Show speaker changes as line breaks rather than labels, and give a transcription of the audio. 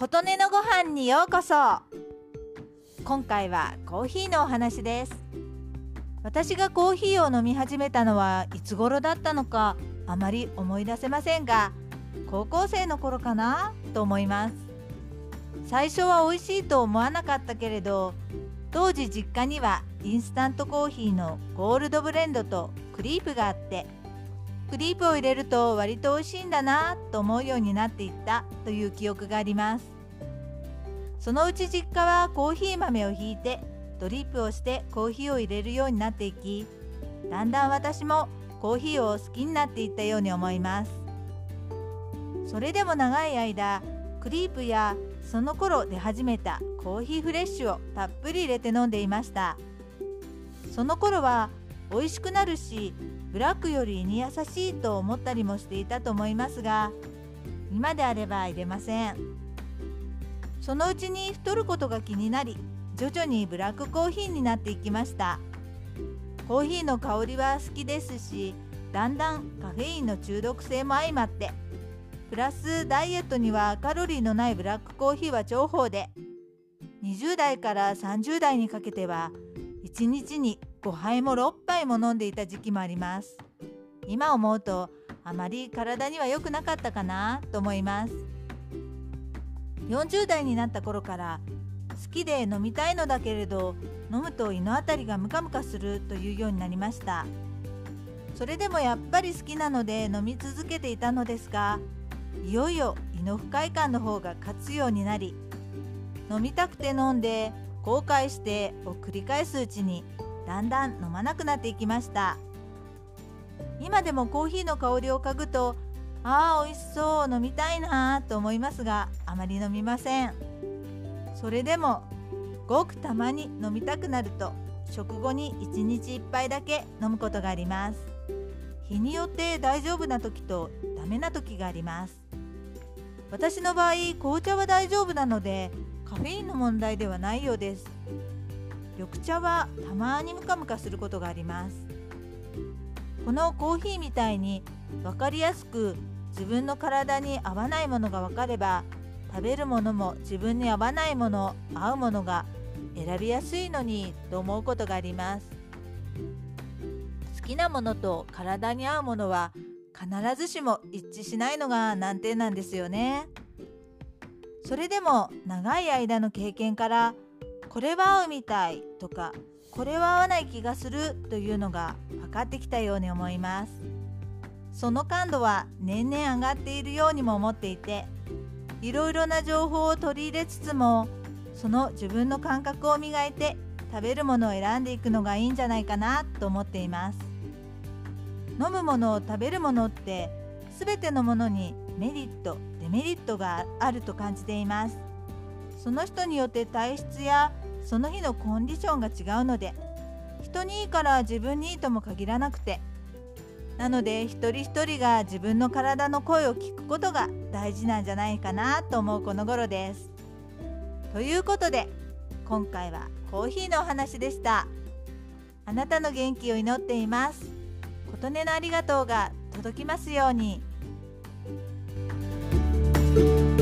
琴音のご飯にようこそ。今回はコーヒーのお話です。私がコーヒーを飲み始めたのはいつ頃だったのかあまり思い出せませんが高校生の頃かな？と思います。最初は美味しいと思わなかったけれど当時実家にはインスタントコーヒーのゴールドブレンドとクリープがあってクリープを入れると割と美味しいんだなと思うようになっていったという記憶があります。そのうち実家はコーヒー豆をひいてドリップをしてコーヒーを入れるようになっていきだんだん私もコーヒーを好きになっていったように思います。それでも長い間クリープやその頃出始めたコーヒーフレッシュをたっぷり入れて飲んでいました。その頃は美味しくなるしブラックより胃に優しいと思ったりもしていたと思いますが今であれば入れません。そのうちに太ることが気になり徐々にブラックコーヒーになっていきました。コーヒーの香りは好きですしだんだんカフェインの中毒性も相まってプラスダイエットにはカロリーのないブラックコーヒーは重宝で20代から30代にかけては1日に5杯も6杯も飲んでいた時期もあります。今思うとあまり体には良くなかったかなと思います。40代になった頃から好きで飲みたいのだけれど飲むと胃の辺りがムカムカするというようになりました。それでもやっぱり好きなので飲み続けていたのですがいよいよ胃の不快感の方が勝つようになり飲みたくて飲んで後悔してを繰り返すうちにだんだん飲まなくなっていきました。今でもコーヒーの香りを嗅ぐとああ美味しそう飲みたいなと思いますがあまり飲みません。それでもごくたまに飲みたくなると食後に1日1杯だけ飲むことがあります。日によって大丈夫な時とダメな時があります。私の場合紅茶は大丈夫なのでカフェインの問題ではないようです。緑茶はたまにムカムカすることがあります。このコーヒーみたいに分かりやすく自分の体に合わないものが分かれば食べるものも自分に合わないもの合うものが選びやすいのにと思うことがあります。好きなものと体に合うものは必ずしも一致しないのが難点なんですよね。それでも長い間の経験からこれは合うみたいとかこれは合わない気がするというのが分かってきたように思います。その感度は年々上がっているようにも思っていていろいろな情報を取り入れつつもその自分の感覚を磨いて食べるものを選んでいくのがいいんじゃないかなと思っています。飲むもの食べるものって全てのものにメリットメリットがあると感じていますその人によって体質やその日のコンディションが違うので人にいいから自分にいいとも限らなくてなので一人一人が自分の体の声を聞くことが大事なんじゃないかなと思うこの頃です。ということで今回はコーヒーのお話でした。あなたの元気を祈っています。琴音のありがとうが届きますように。Thank you.